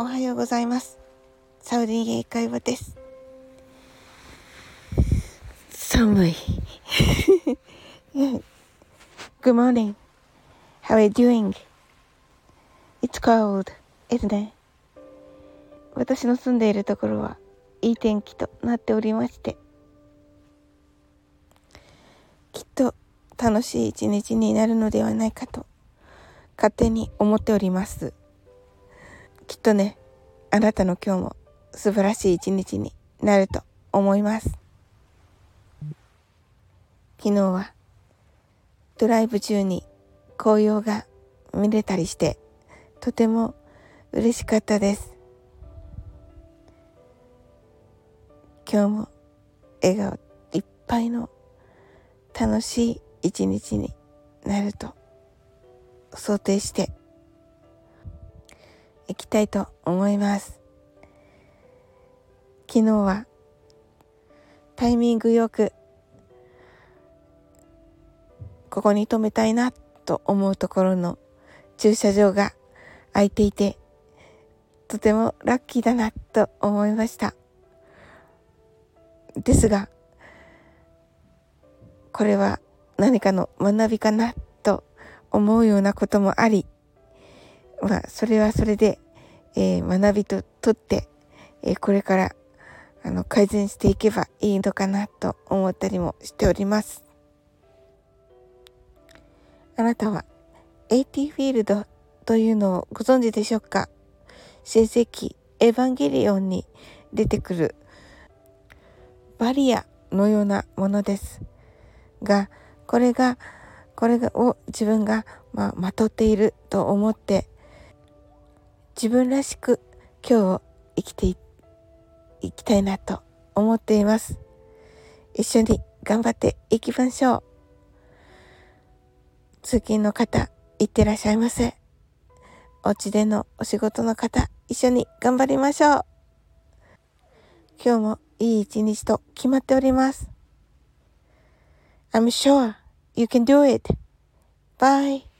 おはようございます。サウディ英会話です。寒い。Good morning. How are you doing? It's cold, isn't it? 私の住んでいるところはいい天気となっておりまして、きっと楽しい一日になるのではないかと勝手に思っております。きっとね、あなたの今日も素晴らしい一日になると思います。昨日はドライブ中に紅葉が見れたりしてとても嬉しかったです。今日も笑顔いっぱいの楽しい一日になると想定していきたいと思います。昨日はタイミングよくここに止めたいなと思うところの駐車場が空いていてとてもラッキーだなと思いました。ですがこれは何かの学びかなと思うようなこともあり、まあ、それはそれで、えー、学びととって、えー、これからあの改善していけばいいのかなと思ったりもしております。あなたは AT フィールドというのをご存知でしょうか？新世紀エヴァンゲリオンに出てくるバリアのようなものですがこれがこれを自分が、まあ、まとっていると思って自分らしく今日を生きていきたいなと思っています。一緒に頑張っていきましょう。通勤の方、いってらっしゃいませ。お家でのお仕事の方、一緒に頑張りましょう。今日もいい一日と決まっております。I'm sure you can do it. Bye.